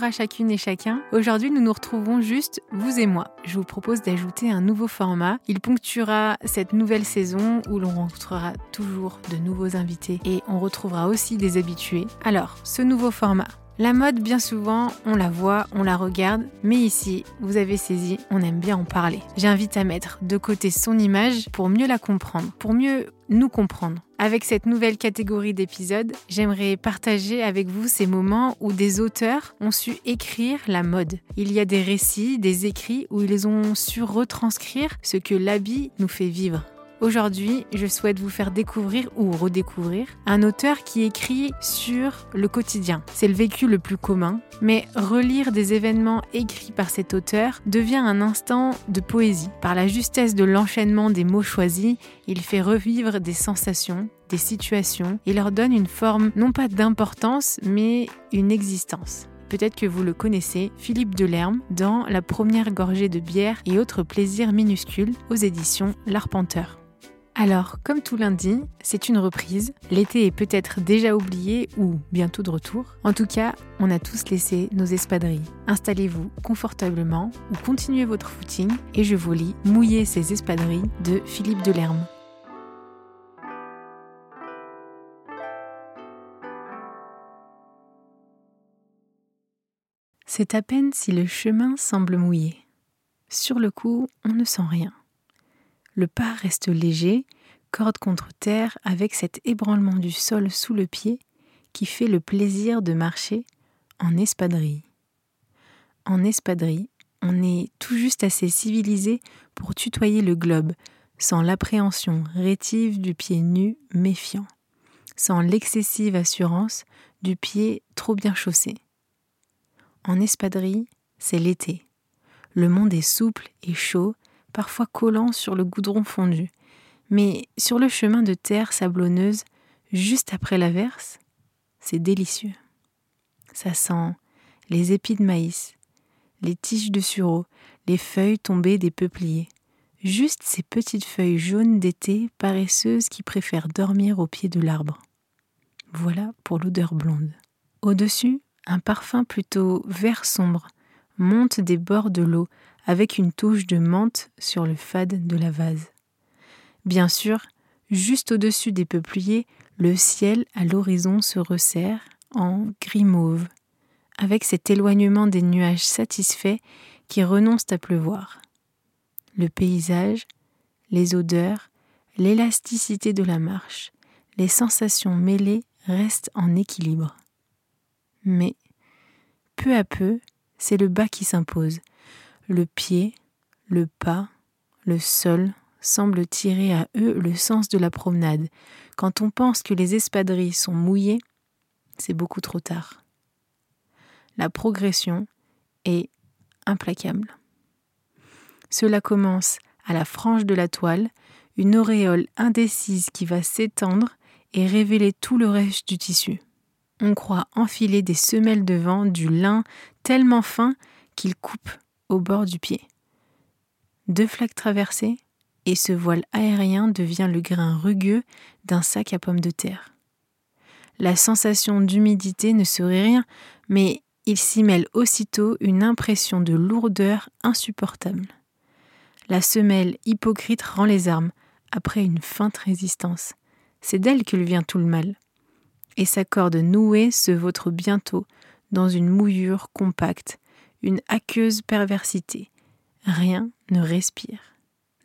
À chacune et chacun. Aujourd'hui, nous nous retrouvons juste vous et moi. Je vous propose d'ajouter un nouveau format. Il ponctuera cette nouvelle saison où l'on rencontrera toujours de nouveaux invités et on retrouvera aussi des habitués. Alors, ce nouveau format, la mode, bien souvent, on la voit, on la regarde, mais ici, vous avez saisi, on aime bien en parler. J'invite à mettre de côté son image pour mieux la comprendre, pour mieux nous comprendre. Avec cette nouvelle catégorie d'épisodes, j'aimerais partager avec vous ces moments où des auteurs ont su écrire la mode. Il y a des récits, des écrits où ils ont su retranscrire ce que l'habit nous fait vivre. Aujourd'hui, je souhaite vous faire découvrir ou redécouvrir un auteur qui écrit sur le quotidien. C'est le vécu le plus commun, mais relire des événements écrits par cet auteur devient un instant de poésie. Par la justesse de l'enchaînement des mots choisis, il fait revivre des sensations, des situations et leur donne une forme non pas d'importance, mais une existence. Peut-être que vous le connaissez, Philippe Delerme, dans La première gorgée de bière et autres plaisirs minuscules aux éditions L'Arpenteur. Alors, comme tout lundi, c'est une reprise. L'été est peut-être déjà oublié ou bientôt de retour. En tout cas, on a tous laissé nos espadrilles. Installez-vous confortablement ou continuez votre footing et je vous lis Mouiller ces espadrilles de Philippe Delerme. C'est à peine si le chemin semble mouillé. Sur le coup, on ne sent rien. Le pas reste léger, corde contre terre, avec cet ébranlement du sol sous le pied qui fait le plaisir de marcher en espadrille. En espadrille, on est tout juste assez civilisé pour tutoyer le globe, sans l'appréhension rétive du pied nu méfiant, sans l'excessive assurance du pied trop bien chaussé. En espadrille, c'est l'été. Le monde est souple et chaud, parfois collant sur le goudron fondu. Mais sur le chemin de terre sablonneuse, juste après l'averse, c'est délicieux. Ça sent les épis de maïs, les tiges de sureau, les feuilles tombées des peupliers. Juste ces petites feuilles jaunes d'été paresseuses qui préfèrent dormir au pied de l'arbre. Voilà pour l'odeur blonde. Au-dessus, un parfum plutôt vert sombre monte des bords de l'eau avec une touche de menthe sur le fade de la vase. Bien sûr, juste au-dessus des peupliers, le ciel à l'horizon se resserre en gris mauve, avec cet éloignement des nuages satisfaits qui renoncent à pleuvoir. Le paysage, les odeurs, l'élasticité de la marche, les sensations mêlées restent en équilibre. Mais, peu à peu, c'est le bas qui s'impose, le pied, le pas, le sol semblent tirer à eux le sens de la promenade. Quand on pense que les espadrilles sont mouillées, c'est beaucoup trop tard. La progression est implacable. Cela commence à la frange de la toile, une auréole indécise qui va s'étendre et révéler tout le reste du tissu. On croit enfiler des semelles de vent du lin tellement fin qu'il coupe au bord du pied. Deux flaques traversées, et ce voile aérien devient le grain rugueux d'un sac à pommes de terre. La sensation d'humidité ne serait rien, mais il s'y mêle aussitôt une impression de lourdeur insupportable. La semelle hypocrite rend les armes, après une feinte résistance. C'est d'elle que vient tout le mal. Et sa corde nouée se vautre bientôt dans une mouillure compacte, une aqueuse perversité. Rien ne respire.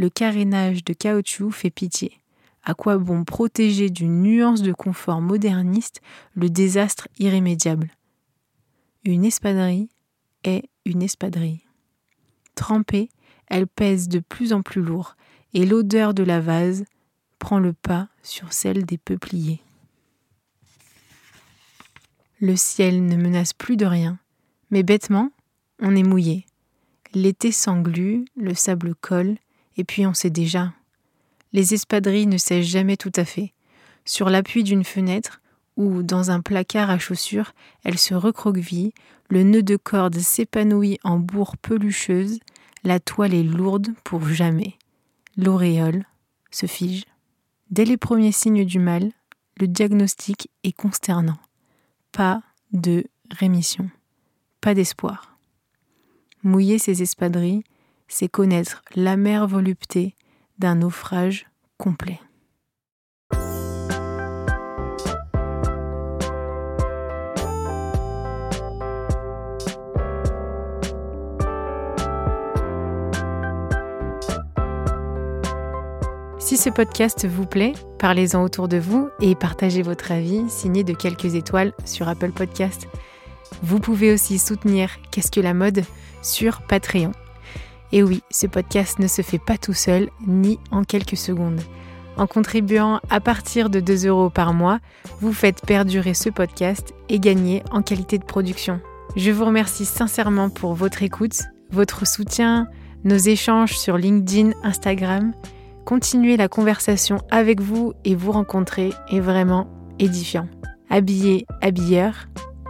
le carénage de caoutchouc fait pitié. À quoi bon protéger d'une nuance de confort moderniste le désastre irrémédiable? Une espadrille est une espadrille. Trempée, elle pèse de plus en plus lourd, et l'odeur de la vase prend le pas sur celle des peupliers. Le ciel ne menace plus de rien, mais bêtement, on est mouillé. L'été s'englue, le sable colle, et puis on sait déjà. Les espadrilles ne sèchent jamais tout à fait. Sur l'appui d'une fenêtre, ou dans un placard à chaussures, elles se recroquevillent, le nœud de corde s'épanouit en bourre pelucheuse, la toile est lourde pour jamais. L'auréole se fige. Dès les premiers signes du mal, le diagnostic est consternant. Pas de rémission, pas d'espoir. Mouiller ses espadrilles, c'est connaître l'amère volupté d'un naufrage complet. Si ce podcast vous plaît, parlez-en autour de vous et partagez votre avis signé de quelques étoiles sur Apple Podcast. Vous pouvez aussi soutenir Qu'est-ce que la mode sur Patreon. Et oui, ce podcast ne se fait pas tout seul ni en quelques secondes. En contribuant à partir de 2 euros par mois, vous faites perdurer ce podcast et gagner en qualité de production. Je vous remercie sincèrement pour votre écoute, votre soutien, nos échanges sur LinkedIn, Instagram continuer la conversation avec vous et vous rencontrer est vraiment édifiant. Habillé, habilleur,